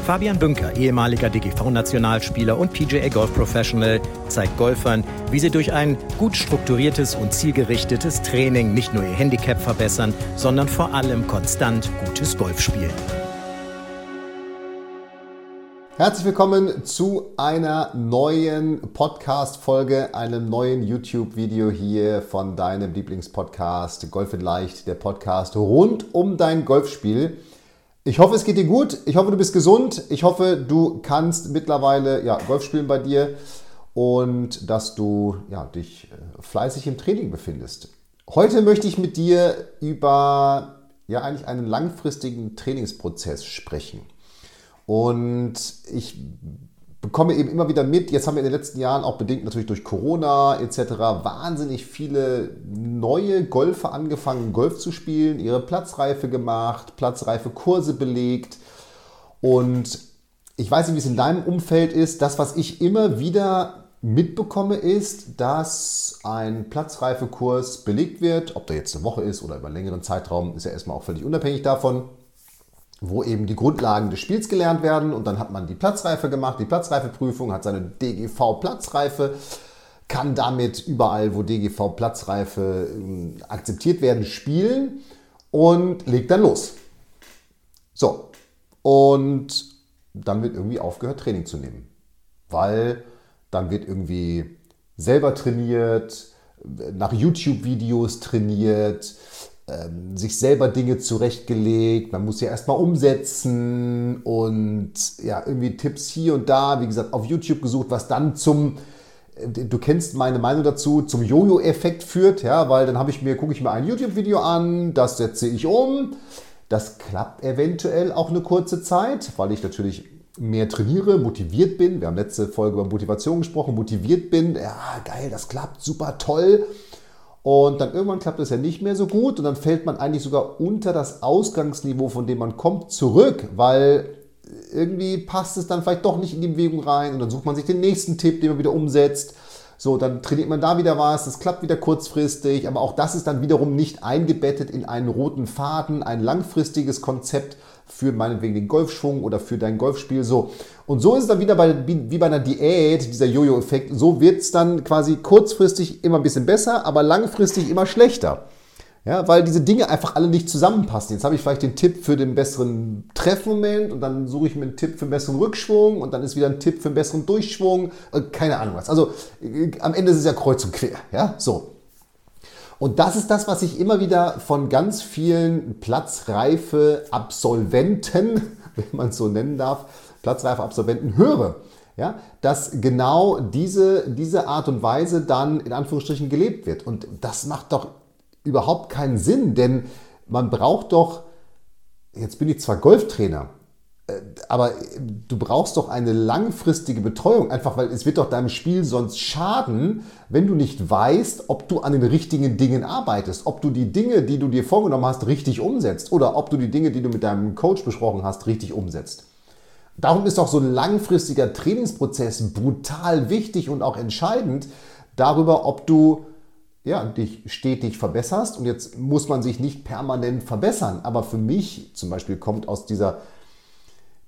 Fabian Bünker, ehemaliger DGV-Nationalspieler und PGA Golf Professional, zeigt Golfern, wie sie durch ein gut strukturiertes und zielgerichtetes Training nicht nur ihr Handicap verbessern, sondern vor allem konstant gutes Golf spielen. Herzlich willkommen zu einer neuen Podcast-Folge, einem neuen YouTube-Video hier von deinem Lieblingspodcast Golf in Leicht, der Podcast rund um dein Golfspiel. Ich hoffe, es geht dir gut. Ich hoffe, du bist gesund. Ich hoffe, du kannst mittlerweile ja, Golf spielen bei dir und dass du ja, dich äh, fleißig im Training befindest. Heute möchte ich mit dir über ja, eigentlich einen langfristigen Trainingsprozess sprechen. Und ich bekomme eben immer wieder mit, jetzt haben wir in den letzten Jahren auch bedingt natürlich durch Corona etc. wahnsinnig viele neue Golfer angefangen, Golf zu spielen, ihre Platzreife gemacht, Platzreife Kurse belegt. Und ich weiß nicht, wie es in deinem Umfeld ist. Das, was ich immer wieder mitbekomme, ist, dass ein Platzreifekurs belegt wird. Ob der jetzt eine Woche ist oder über einen längeren Zeitraum, ist ja erstmal auch völlig unabhängig davon wo eben die Grundlagen des Spiels gelernt werden. Und dann hat man die Platzreife gemacht, die Platzreifeprüfung, hat seine DGV Platzreife, kann damit überall, wo DGV Platzreife ähm, akzeptiert werden, spielen und legt dann los. So, und dann wird irgendwie aufgehört, Training zu nehmen, weil dann wird irgendwie selber trainiert, nach YouTube-Videos trainiert, ähm, sich selber Dinge zurechtgelegt. Man muss ja erstmal umsetzen und ja, irgendwie Tipps hier und da, wie gesagt, auf YouTube gesucht, was dann zum äh, du kennst meine Meinung dazu, zum Jojo-Effekt führt, ja, weil dann habe ich mir, gucke ich mir ein YouTube-Video an, das setze ich um. Das klappt eventuell auch eine kurze Zeit, weil ich natürlich mehr trainiere, motiviert bin. Wir haben letzte Folge über Motivation gesprochen, motiviert bin. Ja, geil, das klappt super toll. Und dann irgendwann klappt es ja nicht mehr so gut und dann fällt man eigentlich sogar unter das Ausgangsniveau, von dem man kommt, zurück, weil irgendwie passt es dann vielleicht doch nicht in die Bewegung rein und dann sucht man sich den nächsten Tipp, den man wieder umsetzt. So, dann trainiert man da wieder was, das klappt wieder kurzfristig, aber auch das ist dann wiederum nicht eingebettet in einen roten Faden, ein langfristiges Konzept, für meinetwegen den Golfschwung oder für dein Golfspiel. So. Und so ist es dann wieder bei, wie bei einer Diät, dieser Jojo-Effekt. So wird es dann quasi kurzfristig immer ein bisschen besser, aber langfristig immer schlechter. Ja, weil diese Dinge einfach alle nicht zusammenpassen. Jetzt habe ich vielleicht den Tipp für den besseren Treffmoment und dann suche ich mir einen Tipp für einen besseren Rückschwung und dann ist wieder ein Tipp für einen besseren Durchschwung. Äh, keine Ahnung was. Also äh, am Ende ist es ja kreuz und quer. Ja, so. Und das ist das, was ich immer wieder von ganz vielen platzreife Absolventen, wenn man es so nennen darf, platzreife Absolventen höre. Ja, dass genau diese, diese Art und Weise dann in Anführungsstrichen gelebt wird. Und das macht doch überhaupt keinen Sinn, denn man braucht doch, jetzt bin ich zwar Golftrainer, äh, aber du brauchst doch eine langfristige Betreuung, einfach weil es wird doch deinem Spiel sonst schaden, wenn du nicht weißt, ob du an den richtigen Dingen arbeitest, ob du die Dinge, die du dir vorgenommen hast, richtig umsetzt oder ob du die Dinge, die du mit deinem Coach besprochen hast, richtig umsetzt. Darum ist doch so ein langfristiger Trainingsprozess brutal wichtig und auch entscheidend darüber, ob du ja, dich stetig verbesserst. Und jetzt muss man sich nicht permanent verbessern. Aber für mich zum Beispiel kommt aus dieser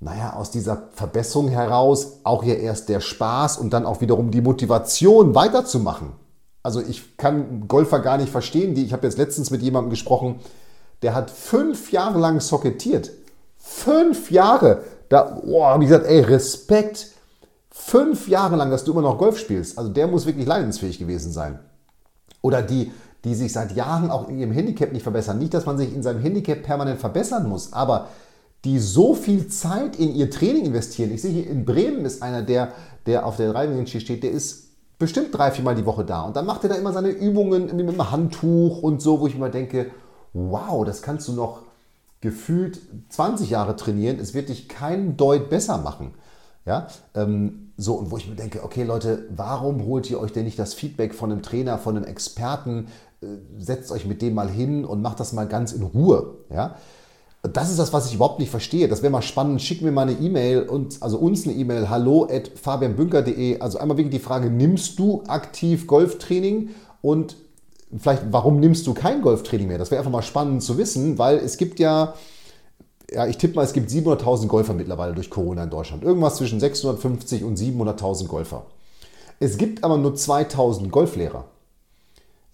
naja, aus dieser Verbesserung heraus auch hier erst der Spaß und dann auch wiederum die Motivation weiterzumachen. Also ich kann Golfer gar nicht verstehen. Die, ich habe jetzt letztens mit jemandem gesprochen, der hat fünf Jahre lang socketiert. Fünf Jahre. Da oh, habe ich gesagt, ey, Respekt. Fünf Jahre lang, dass du immer noch Golf spielst. Also der muss wirklich leidensfähig gewesen sein. Oder die, die sich seit Jahren auch in ihrem Handicap nicht verbessern. Nicht, dass man sich in seinem Handicap permanent verbessern muss, aber die so viel Zeit in ihr Training investieren. Ich sehe hier in Bremen ist einer, der, der auf der Driving steht, der ist bestimmt drei, vier Mal die Woche da. Und dann macht er da immer seine Übungen mit einem Handtuch und so, wo ich immer denke, wow, das kannst du noch gefühlt 20 Jahre trainieren. Es wird dich keinen Deut besser machen. Ja, ähm, so, und wo ich mir denke, okay Leute, warum holt ihr euch denn nicht das Feedback von einem Trainer, von einem Experten, äh, setzt euch mit dem mal hin und macht das mal ganz in Ruhe. Ja? Das ist das, was ich überhaupt nicht verstehe. Das wäre mal spannend. Schick mir mal eine E-Mail und also uns eine E-Mail hallo at fabianbünker.de. Also einmal wirklich die Frage, nimmst du aktiv Golftraining und vielleicht warum nimmst du kein Golftraining mehr? Das wäre einfach mal spannend zu wissen, weil es gibt ja ja, ich tippe mal, es gibt 700.000 Golfer mittlerweile durch Corona in Deutschland. Irgendwas zwischen 650 und 700.000 Golfer. Es gibt aber nur 2000 Golflehrer.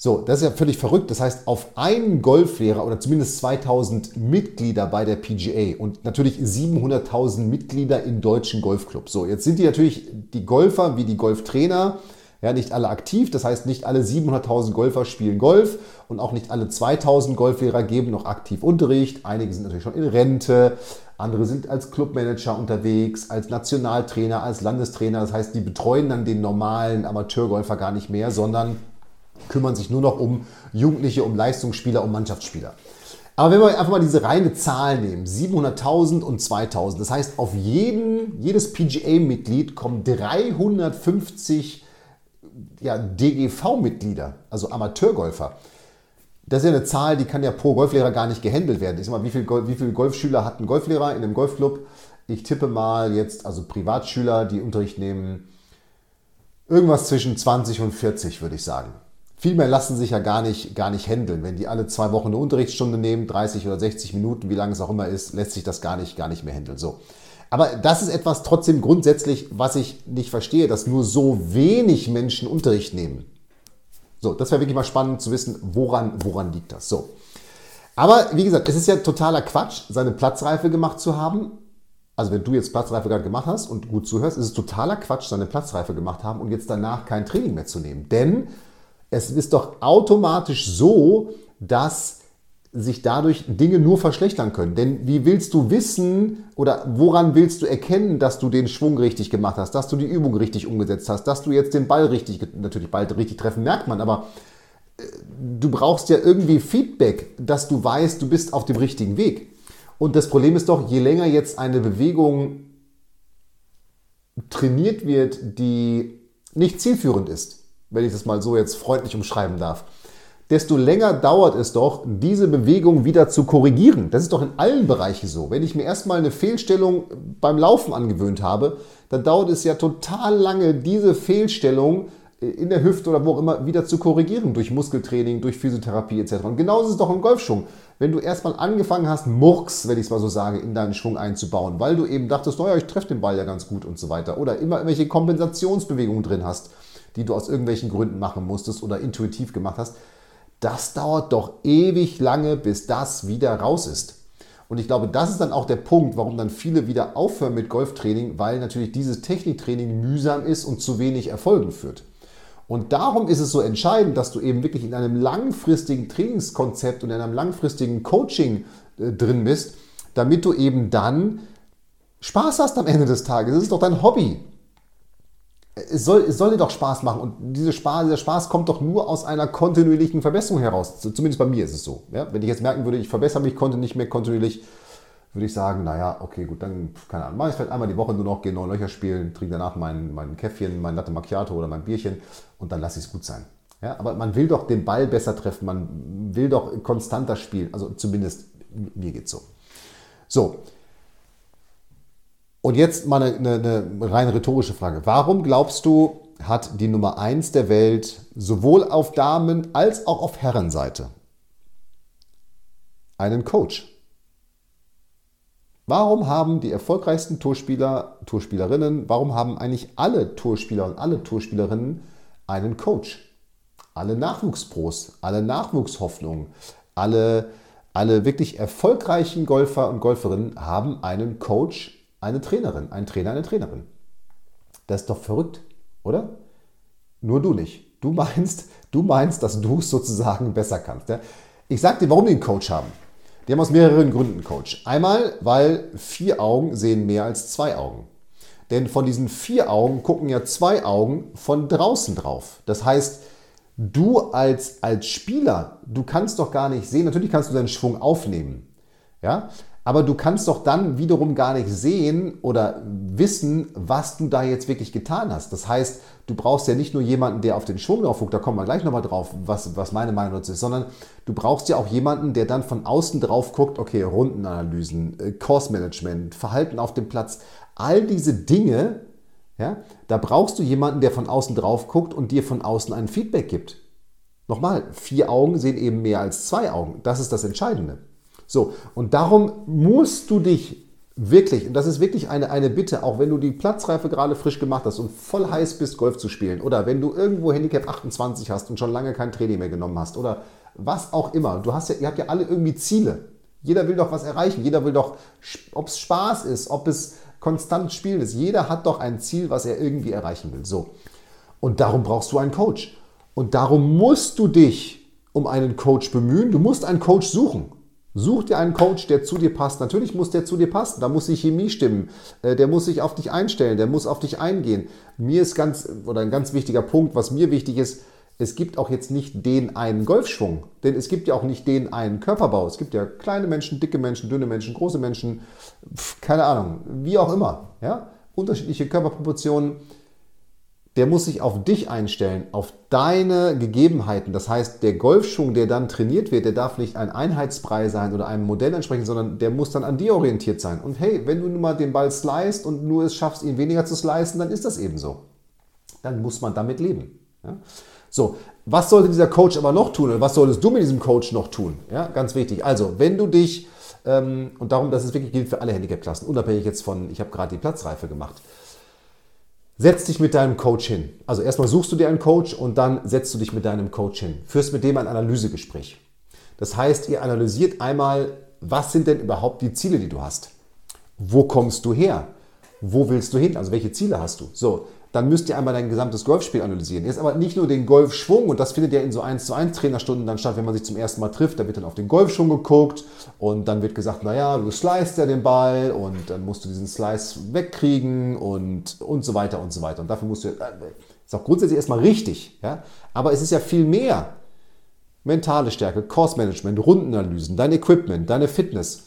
So, das ist ja völlig verrückt. Das heißt, auf einen Golflehrer oder zumindest 2000 Mitglieder bei der PGA und natürlich 700.000 Mitglieder in deutschen Golfclubs. So, jetzt sind die natürlich die Golfer wie die Golftrainer, ja, nicht alle aktiv. Das heißt, nicht alle 700.000 Golfer spielen Golf und auch nicht alle 2000 Golflehrer geben noch aktiv Unterricht. Einige sind natürlich schon in Rente, andere sind als Clubmanager unterwegs, als Nationaltrainer, als Landestrainer. Das heißt, die betreuen dann den normalen Amateurgolfer gar nicht mehr, sondern kümmern sich nur noch um Jugendliche, um Leistungsspieler, um Mannschaftsspieler. Aber wenn wir einfach mal diese reine Zahl nehmen, 700.000 und 2.000, das heißt, auf jeden, jedes PGA-Mitglied kommen 350 ja, DGV-Mitglieder, also Amateurgolfer. Das ist ja eine Zahl, die kann ja pro Golflehrer gar nicht gehandelt werden. Ich sag mal, wie viele wie viel Golfschüler hat ein Golflehrer in einem Golfclub? Ich tippe mal jetzt, also Privatschüler, die Unterricht nehmen, irgendwas zwischen 20 und 40, würde ich sagen. Viel mehr lassen sich ja gar nicht, gar nicht handeln. Wenn die alle zwei Wochen eine Unterrichtsstunde nehmen, 30 oder 60 Minuten, wie lange es auch immer ist, lässt sich das gar nicht, gar nicht mehr handeln. So. Aber das ist etwas trotzdem grundsätzlich, was ich nicht verstehe, dass nur so wenig Menschen Unterricht nehmen. So, das wäre wirklich mal spannend zu wissen, woran, woran liegt das. So. Aber wie gesagt, es ist ja totaler Quatsch, seine Platzreife gemacht zu haben. Also wenn du jetzt Platzreife gerade gemacht hast und gut zuhörst, ist es totaler Quatsch, seine Platzreife gemacht haben und jetzt danach kein Training mehr zu nehmen. Denn es ist doch automatisch so, dass sich dadurch Dinge nur verschlechtern können. Denn wie willst du wissen oder woran willst du erkennen, dass du den Schwung richtig gemacht hast, dass du die Übung richtig umgesetzt hast, dass du jetzt den Ball richtig, natürlich bald richtig treffen, merkt man, aber äh, du brauchst ja irgendwie Feedback, dass du weißt, du bist auf dem richtigen Weg. Und das Problem ist doch, je länger jetzt eine Bewegung trainiert wird, die nicht zielführend ist, wenn ich das mal so jetzt freundlich umschreiben darf, desto länger dauert es doch, diese Bewegung wieder zu korrigieren. Das ist doch in allen Bereichen so. Wenn ich mir erstmal eine Fehlstellung beim Laufen angewöhnt habe, dann dauert es ja total lange, diese Fehlstellung in der Hüfte oder wo auch immer wieder zu korrigieren, durch Muskeltraining, durch Physiotherapie etc. Und genauso ist es doch im Golfschwung. Wenn du erstmal angefangen hast, Murks, wenn ich es mal so sage, in deinen Schwung einzubauen, weil du eben dachtest, naja, ich treffe den Ball ja ganz gut und so weiter, oder immer irgendwelche Kompensationsbewegungen drin hast, die du aus irgendwelchen Gründen machen musstest oder intuitiv gemacht hast, das dauert doch ewig lange, bis das wieder raus ist. Und ich glaube, das ist dann auch der Punkt, warum dann viele wieder aufhören mit Golftraining, weil natürlich dieses Techniktraining mühsam ist und zu wenig Erfolgen führt. Und darum ist es so entscheidend, dass du eben wirklich in einem langfristigen Trainingskonzept und in einem langfristigen Coaching äh, drin bist, damit du eben dann Spaß hast am Ende des Tages. Das ist doch dein Hobby es soll, es soll dir doch Spaß machen und diese Spaß, dieser Spaß kommt doch nur aus einer kontinuierlichen Verbesserung heraus. Zumindest bei mir ist es so. Ja? Wenn ich jetzt merken würde, ich verbessere mich konnte nicht mehr kontinuierlich, würde ich sagen, naja, okay, gut, dann, keine Ahnung, mache ich vielleicht einmal die Woche nur noch, gehe neun Löcher spielen, trinke danach mein, mein Käffchen, mein Latte Macchiato oder mein Bierchen und dann lasse ich es gut sein. Ja? Aber man will doch den Ball besser treffen, man will doch konstanter spielen, also zumindest mir geht es so. So, und jetzt mal eine, eine, eine rein rhetorische Frage. Warum glaubst du, hat die Nummer 1 der Welt sowohl auf Damen- als auch auf Herrenseite einen Coach? Warum haben die erfolgreichsten Tourspieler, Tourspielerinnen, warum haben eigentlich alle Tourspieler und alle Tourspielerinnen einen Coach? Alle Nachwuchspros, alle Nachwuchshoffnungen, alle, alle wirklich erfolgreichen Golfer und Golferinnen haben einen Coach eine Trainerin, ein Trainer, eine Trainerin. Das ist doch verrückt, oder? Nur du nicht. Du meinst, du meinst, dass du es sozusagen besser kannst. Ja? Ich sag dir, warum die einen Coach haben. Die haben aus mehreren Gründen einen Coach. Einmal, weil vier Augen sehen mehr als zwei Augen. Denn von diesen vier Augen gucken ja zwei Augen von draußen drauf. Das heißt, du als, als Spieler, du kannst doch gar nicht sehen, natürlich kannst du deinen Schwung aufnehmen. Ja? Aber du kannst doch dann wiederum gar nicht sehen oder wissen, was du da jetzt wirklich getan hast. Das heißt, du brauchst ja nicht nur jemanden, der auf den Schwung drauf guckt, da kommen wir gleich nochmal drauf, was, was meine Meinung dazu ist, sondern du brauchst ja auch jemanden, der dann von außen drauf guckt, okay, Rundenanalysen, äh, Kursmanagement, Verhalten auf dem Platz, all diese Dinge, ja, da brauchst du jemanden, der von außen drauf guckt und dir von außen ein Feedback gibt. Nochmal, vier Augen sehen eben mehr als zwei Augen. Das ist das Entscheidende. So, und darum musst du dich wirklich, und das ist wirklich eine, eine Bitte, auch wenn du die Platzreife gerade frisch gemacht hast und voll heiß bist, Golf zu spielen, oder wenn du irgendwo Handicap 28 hast und schon lange kein Training mehr genommen hast, oder was auch immer. Du hast ja, ihr habt ja alle irgendwie Ziele. Jeder will doch was erreichen. Jeder will doch, ob es Spaß ist, ob es konstant spielen ist. Jeder hat doch ein Ziel, was er irgendwie erreichen will. So. Und darum brauchst du einen Coach. Und darum musst du dich um einen Coach bemühen. Du musst einen Coach suchen. Such dir einen Coach, der zu dir passt. Natürlich muss der zu dir passen. Da muss die Chemie stimmen. Äh, der muss sich auf dich einstellen. Der muss auf dich eingehen. Mir ist ganz, oder ein ganz wichtiger Punkt, was mir wichtig ist, es gibt auch jetzt nicht den einen Golfschwung. Denn es gibt ja auch nicht den einen Körperbau. Es gibt ja kleine Menschen, dicke Menschen, dünne Menschen, große Menschen, keine Ahnung, wie auch immer. Ja? Unterschiedliche Körperproportionen der muss sich auf dich einstellen, auf deine Gegebenheiten. Das heißt, der Golfschwung, der dann trainiert wird, der darf nicht ein Einheitsbrei sein oder einem Modell entsprechen, sondern der muss dann an dir orientiert sein. Und hey, wenn du nun mal den Ball slicest und nur es schaffst, ihn weniger zu slicen, dann ist das eben so. Dann muss man damit leben. Ja? So, was sollte dieser Coach aber noch tun oder was solltest du mit diesem Coach noch tun? Ja, ganz wichtig. Also, wenn du dich, ähm, und darum, dass es wirklich gilt für alle Handicap-Klassen, unabhängig jetzt von, ich habe gerade die Platzreife gemacht. Setz dich mit deinem Coach hin. Also erstmal suchst du dir einen Coach und dann setzt du dich mit deinem Coach hin. Führst mit dem ein Analysegespräch. Das heißt, ihr analysiert einmal, was sind denn überhaupt die Ziele, die du hast? Wo kommst du her? Wo willst du hin? Also welche Ziele hast du? So, dann müsst ihr einmal dein gesamtes Golfspiel analysieren. Jetzt aber nicht nur den Golfschwung, und das findet ja in so 1 zu 1 Trainerstunden dann statt, wenn man sich zum ersten Mal trifft, da wird dann auf den Golfschwung geguckt und dann wird gesagt, naja, du slicest ja den Ball und dann musst du diesen Slice wegkriegen und, und so weiter und so weiter. Und dafür musst du, äh, ist auch grundsätzlich erstmal richtig, ja? aber es ist ja viel mehr. Mentale Stärke, Course Management, Rundenanalysen, dein Equipment, deine Fitness.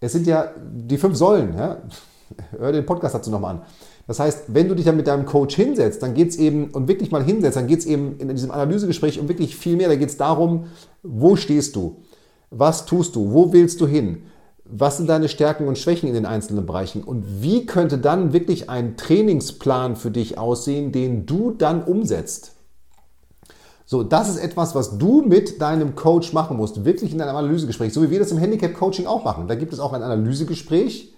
Es sind ja die fünf Säulen. Ja? Hör den Podcast dazu nochmal an. Das heißt, wenn du dich dann mit deinem Coach hinsetzt, dann geht es eben, und wirklich mal hinsetzt, dann geht es eben in diesem Analysegespräch um wirklich viel mehr. Da geht es darum, wo stehst du? Was tust du? Wo willst du hin? Was sind deine Stärken und Schwächen in den einzelnen Bereichen? Und wie könnte dann wirklich ein Trainingsplan für dich aussehen, den du dann umsetzt? So, das ist etwas, was du mit deinem Coach machen musst, wirklich in deinem Analysegespräch, so wie wir das im Handicap-Coaching auch machen. Da gibt es auch ein Analysegespräch,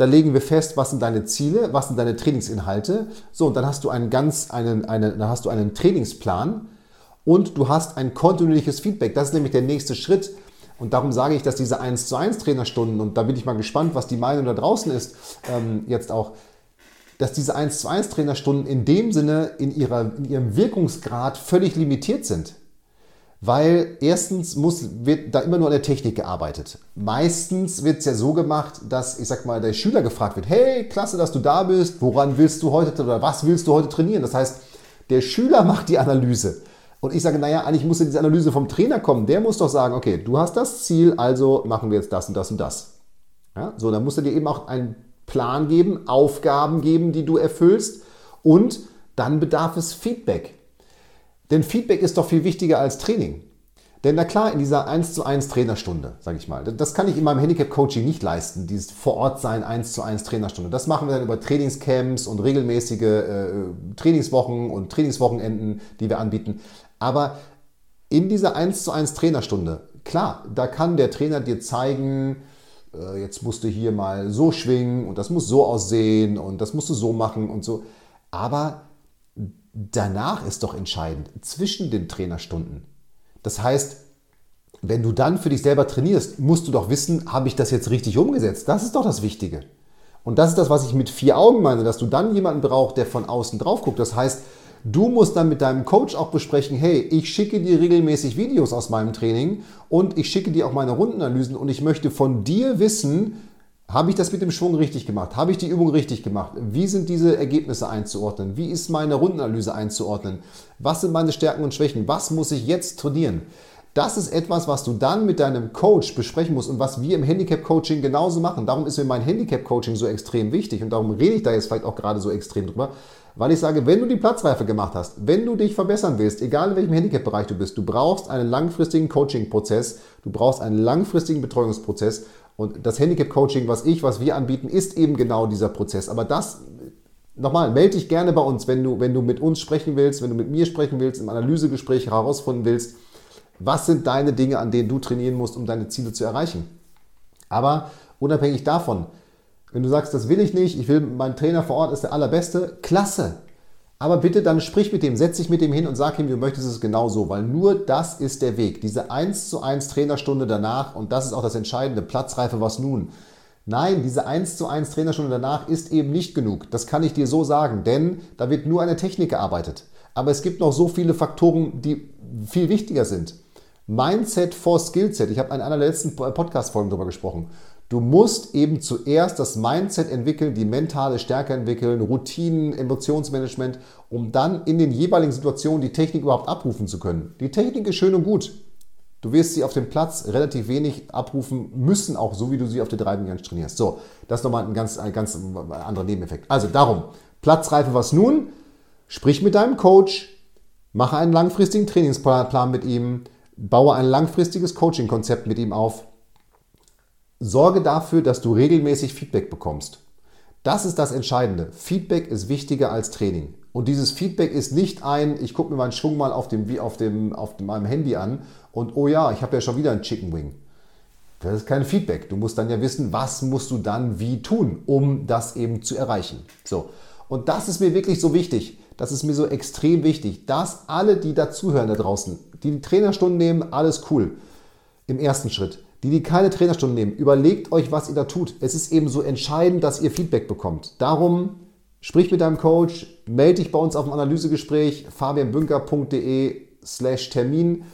da legen wir fest, was sind deine Ziele, was sind deine Trainingsinhalte. So, und dann hast du einen ganz, einen, einen, dann hast du einen Trainingsplan und du hast ein kontinuierliches Feedback. Das ist nämlich der nächste Schritt. Und darum sage ich, dass diese 1 zu 1 Trainerstunden, und da bin ich mal gespannt, was die Meinung da draußen ist, ähm, jetzt auch, dass diese 1 zu 1 Trainerstunden in dem Sinne in, ihrer, in ihrem Wirkungsgrad völlig limitiert sind. Weil erstens muss, wird da immer nur an der Technik gearbeitet. Meistens wird es ja so gemacht, dass, ich sag mal, der Schüler gefragt wird, hey, klasse, dass du da bist, woran willst du heute oder was willst du heute trainieren? Das heißt, der Schüler macht die Analyse. Und ich sage, naja, eigentlich muss ja diese Analyse vom Trainer kommen. Der muss doch sagen, okay, du hast das Ziel, also machen wir jetzt das und das und das. Ja, so, dann muss er dir eben auch einen Plan geben, Aufgaben geben, die du erfüllst und dann bedarf es Feedback. Denn Feedback ist doch viel wichtiger als Training. Denn na klar, in dieser 1 zu 1 Trainerstunde, sage ich mal, das kann ich in meinem Handicap-Coaching nicht leisten, dieses vor Ort sein 1 zu 1 Trainerstunde. Das machen wir dann über Trainingscamps und regelmäßige äh, Trainingswochen und Trainingswochenenden, die wir anbieten. Aber in dieser 1 zu 1 Trainerstunde, klar, da kann der Trainer dir zeigen, äh, jetzt musst du hier mal so schwingen und das muss so aussehen und das musst du so machen und so. Aber danach ist doch entscheidend, zwischen den Trainerstunden. Das heißt, wenn du dann für dich selber trainierst, musst du doch wissen, habe ich das jetzt richtig umgesetzt? Das ist doch das Wichtige. Und das ist das, was ich mit vier Augen meine, dass du dann jemanden brauchst, der von außen drauf guckt. Das heißt, du musst dann mit deinem Coach auch besprechen, hey, ich schicke dir regelmäßig Videos aus meinem Training und ich schicke dir auch meine Rundenanalysen und ich möchte von dir wissen, habe ich das mit dem Schwung richtig gemacht? Habe ich die Übung richtig gemacht? Wie sind diese Ergebnisse einzuordnen? Wie ist meine Rundenanalyse einzuordnen? Was sind meine Stärken und Schwächen? Was muss ich jetzt trainieren? Das ist etwas, was du dann mit deinem Coach besprechen musst und was wir im Handicap-Coaching genauso machen. Darum ist mir mein Handicap-Coaching so extrem wichtig und darum rede ich da jetzt vielleicht auch gerade so extrem drüber, weil ich sage, wenn du die Platzreife gemacht hast, wenn du dich verbessern willst, egal in welchem Handicap-Bereich du bist, du brauchst einen langfristigen Coaching-Prozess, du brauchst einen langfristigen Betreuungsprozess und das Handicap-Coaching, was ich, was wir anbieten, ist eben genau dieser Prozess. Aber das nochmal, melde dich gerne bei uns, wenn du, wenn du mit uns sprechen willst, wenn du mit mir sprechen willst, im Analysegespräch herausfinden willst, was sind deine Dinge, an denen du trainieren musst, um deine Ziele zu erreichen? Aber unabhängig davon, wenn du sagst, das will ich nicht, ich will, mein Trainer vor Ort ist der allerbeste, klasse. Aber bitte dann sprich mit dem, setz dich mit dem hin und sag ihm, du möchtest es genau so, weil nur das ist der Weg. Diese 1 zu 1 Trainerstunde danach, und das ist auch das Entscheidende, Platzreife, was nun? Nein, diese 1 zu 1 Trainerstunde danach ist eben nicht genug. Das kann ich dir so sagen, denn da wird nur eine Technik gearbeitet. Aber es gibt noch so viele Faktoren, die viel wichtiger sind. Mindset for Skillset. Ich habe in einer der letzten Podcast-Folgen darüber gesprochen. Du musst eben zuerst das Mindset entwickeln, die mentale Stärke entwickeln, Routinen, Emotionsmanagement, um dann in den jeweiligen Situationen die Technik überhaupt abrufen zu können. Die Technik ist schön und gut. Du wirst sie auf dem Platz relativ wenig abrufen müssen, auch so wie du sie auf der Driving trainierst. So, das ist nochmal ein ganz, ein ganz anderer Nebeneffekt. Also darum, Platzreife, was nun? Sprich mit deinem Coach, mache einen langfristigen Trainingsplan mit ihm, baue ein langfristiges Coaching-Konzept mit ihm auf. Sorge dafür, dass du regelmäßig Feedback bekommst. Das ist das Entscheidende. Feedback ist wichtiger als Training. Und dieses Feedback ist nicht ein, ich gucke mir meinen Schwung mal auf, dem, auf, dem, auf meinem Handy an und oh ja, ich habe ja schon wieder einen Chicken Wing. Das ist kein Feedback. Du musst dann ja wissen, was musst du dann wie tun, um das eben zu erreichen. So. Und das ist mir wirklich so wichtig. Das ist mir so extrem wichtig, dass alle, die dazuhören da draußen, die die Trainerstunden nehmen, alles cool. Im ersten Schritt. Die, die keine Trainerstunden nehmen, überlegt euch, was ihr da tut. Es ist eben so entscheidend, dass ihr Feedback bekommt. Darum sprich mit deinem Coach, melde dich bei uns auf dem Analysegespräch fabianbünker.de slash Termin.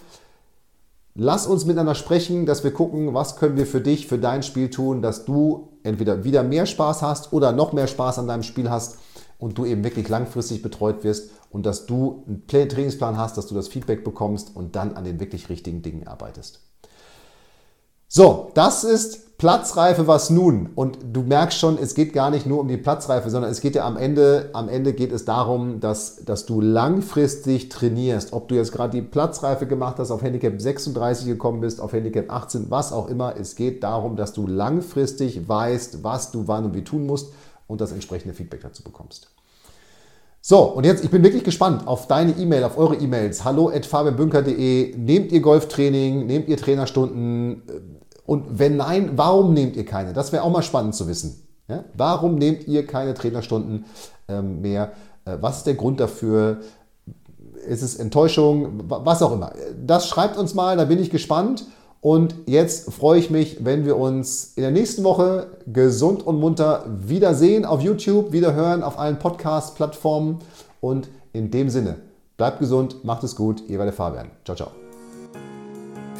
Lass uns miteinander sprechen, dass wir gucken, was können wir für dich, für dein Spiel tun, dass du entweder wieder mehr Spaß hast oder noch mehr Spaß an deinem Spiel hast und du eben wirklich langfristig betreut wirst und dass du einen Trainingsplan hast, dass du das Feedback bekommst und dann an den wirklich richtigen Dingen arbeitest. So, das ist Platzreife, was nun? Und du merkst schon, es geht gar nicht nur um die Platzreife, sondern es geht ja am Ende, am Ende geht es darum, dass, dass du langfristig trainierst. Ob du jetzt gerade die Platzreife gemacht hast, auf Handicap 36 gekommen bist, auf Handicap 18, was auch immer. Es geht darum, dass du langfristig weißt, was du wann und wie tun musst und das entsprechende Feedback dazu bekommst. So, und jetzt, ich bin wirklich gespannt auf deine E-Mail, auf eure E-Mails. Hallo at fabianbünker.de. Nehmt ihr Golftraining? Nehmt ihr Trainerstunden? Und wenn nein, warum nehmt ihr keine? Das wäre auch mal spannend zu wissen. Ja? Warum nehmt ihr keine Trainerstunden ähm, mehr? Äh, was ist der Grund dafür? Ist es Enttäuschung? Was auch immer. Das schreibt uns mal, da bin ich gespannt. Und jetzt freue ich mich, wenn wir uns in der nächsten Woche gesund und munter wiedersehen auf YouTube, wiederhören auf allen Podcast-Plattformen. Und in dem Sinne, bleibt gesund, macht es gut, ihr war der Fabian. Ciao, ciao.